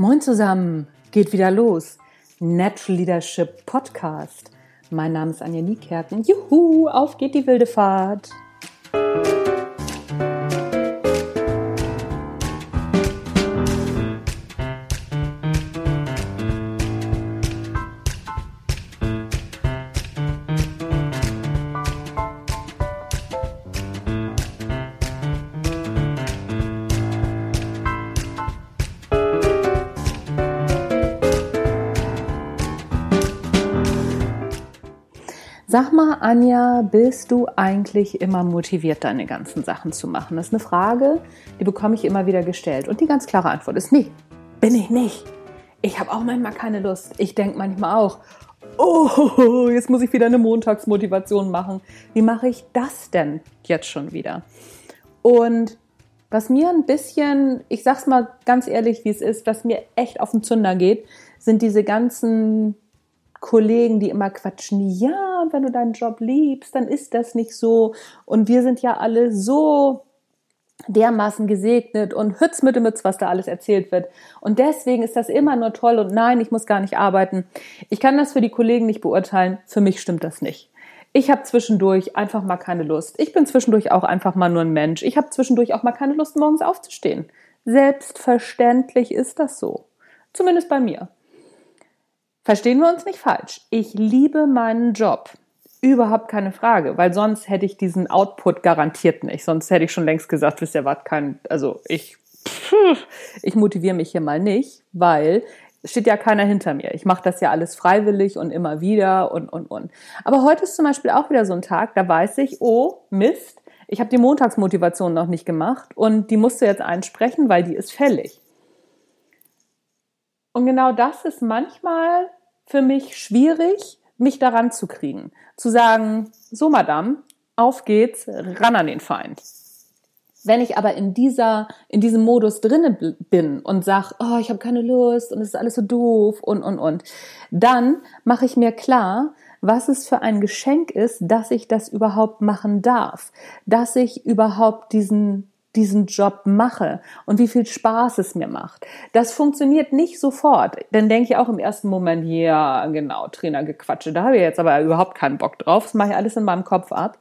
Moin zusammen, geht wieder los. Natural Leadership Podcast. Mein Name ist Anja Niekerken. Juhu, auf geht die wilde Fahrt. Sag mal, Anja, bist du eigentlich immer motiviert, deine ganzen Sachen zu machen? Das ist eine Frage, die bekomme ich immer wieder gestellt. Und die ganz klare Antwort ist nee, bin ich nicht. Ich habe auch manchmal keine Lust. Ich denke manchmal auch, oh, jetzt muss ich wieder eine Montagsmotivation machen. Wie mache ich das denn jetzt schon wieder? Und was mir ein bisschen, ich sag's mal ganz ehrlich, wie es ist, was mir echt auf den Zunder geht, sind diese ganzen Kollegen, die immer quatschen, ja, wenn du deinen Job liebst, dann ist das nicht so. Und wir sind ja alle so dermaßen gesegnet und Hütz mit dem Mütz, was da alles erzählt wird. Und deswegen ist das immer nur toll und nein, ich muss gar nicht arbeiten. Ich kann das für die Kollegen nicht beurteilen. Für mich stimmt das nicht. Ich habe zwischendurch einfach mal keine Lust. Ich bin zwischendurch auch einfach mal nur ein Mensch. Ich habe zwischendurch auch mal keine Lust, morgens aufzustehen. Selbstverständlich ist das so. Zumindest bei mir. Verstehen wir uns nicht falsch. Ich liebe meinen Job. Überhaupt keine Frage, weil sonst hätte ich diesen Output garantiert nicht. Sonst hätte ich schon längst gesagt, wisst ihr was, kein, also ich, ich motiviere mich hier mal nicht, weil steht ja keiner hinter mir. Ich mache das ja alles freiwillig und immer wieder und, und, und. Aber heute ist zum Beispiel auch wieder so ein Tag, da weiß ich, oh, Mist, ich habe die Montagsmotivation noch nicht gemacht und die musst du jetzt einsprechen, weil die ist fällig. Und genau das ist manchmal für mich schwierig, mich daran zu kriegen. Zu sagen, so Madame, auf geht's, ran an den Feind. Wenn ich aber in dieser, in diesem Modus drinne bin und sag, oh, ich habe keine Lust und es ist alles so doof und, und, und, dann mache ich mir klar, was es für ein Geschenk ist, dass ich das überhaupt machen darf, dass ich überhaupt diesen diesen Job mache und wie viel Spaß es mir macht. Das funktioniert nicht sofort. Dann denke ich auch im ersten Moment, ja, genau, Trainergequatsche, da habe ich jetzt aber überhaupt keinen Bock drauf. Das mache ich alles in meinem Kopf ab.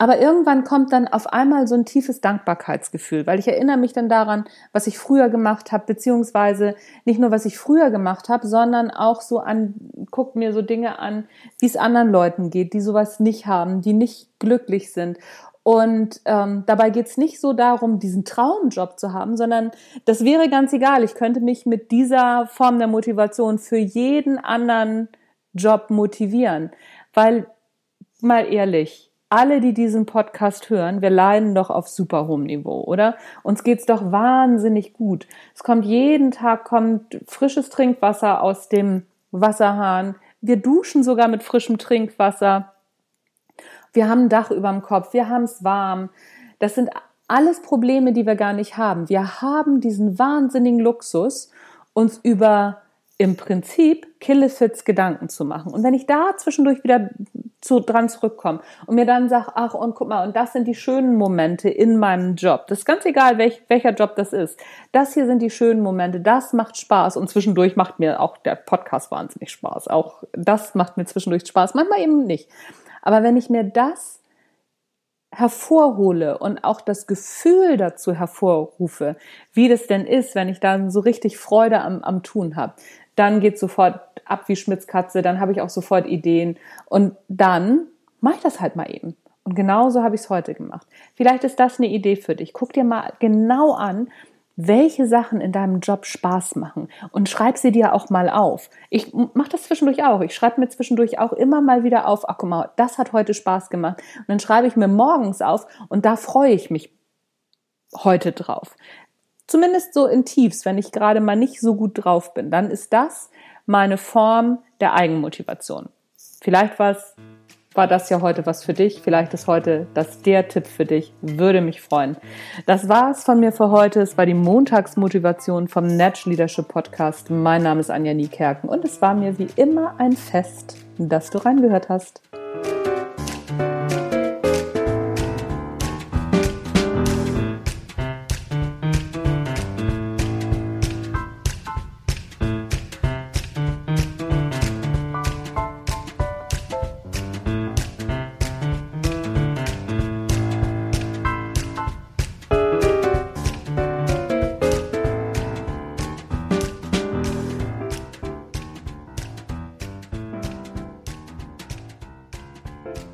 Aber irgendwann kommt dann auf einmal so ein tiefes Dankbarkeitsgefühl, weil ich erinnere mich dann daran, was ich früher gemacht habe, beziehungsweise nicht nur, was ich früher gemacht habe, sondern auch so an, guck mir so Dinge an, wie es anderen Leuten geht, die sowas nicht haben, die nicht glücklich sind. Und ähm, dabei geht's nicht so darum, diesen Traumjob zu haben, sondern das wäre ganz egal. Ich könnte mich mit dieser Form der Motivation für jeden anderen Job motivieren. Weil, mal ehrlich, alle, die diesen Podcast hören, wir leiden doch auf super hohem Niveau, oder? Uns geht's doch wahnsinnig gut. Es kommt jeden Tag kommt frisches Trinkwasser aus dem Wasserhahn. Wir duschen sogar mit frischem Trinkwasser. Wir haben ein Dach über dem Kopf, wir haben es warm. Das sind alles Probleme, die wir gar nicht haben. Wir haben diesen wahnsinnigen Luxus, uns über im Prinzip Killefits Gedanken zu machen. Und wenn ich da zwischendurch wieder zu, dran zurückkomme und mir dann sage, ach und guck mal, und das sind die schönen Momente in meinem Job. Das ist ganz egal, welch, welcher Job das ist. Das hier sind die schönen Momente, das macht Spaß und zwischendurch macht mir auch der Podcast wahnsinnig Spaß. Auch das macht mir zwischendurch Spaß, manchmal eben nicht. Aber wenn ich mir das hervorhole und auch das Gefühl dazu hervorrufe, wie das denn ist, wenn ich dann so richtig Freude am, am Tun habe, dann geht sofort ab wie Schmitzkatze, dann habe ich auch sofort Ideen und dann mache ich das halt mal eben. Und genauso habe ich es heute gemacht. Vielleicht ist das eine Idee für dich. Guck dir mal genau an, welche Sachen in deinem Job Spaß machen und schreib sie dir auch mal auf. Ich mache das zwischendurch auch. Ich schreibe mir zwischendurch auch immer mal wieder auf, ach guck mal, das hat heute Spaß gemacht. Und dann schreibe ich mir morgens auf und da freue ich mich heute drauf. Zumindest so in Tiefs, wenn ich gerade mal nicht so gut drauf bin, dann ist das meine Form der Eigenmotivation. Vielleicht war es war das ja heute was für dich. Vielleicht ist heute das der Tipp für dich. Würde mich freuen. Das war es von mir für heute. Es war die Montagsmotivation vom Natural Leadership Podcast. Mein Name ist Anja Niekerken und es war mir wie immer ein Fest, dass du reingehört hast. Bye.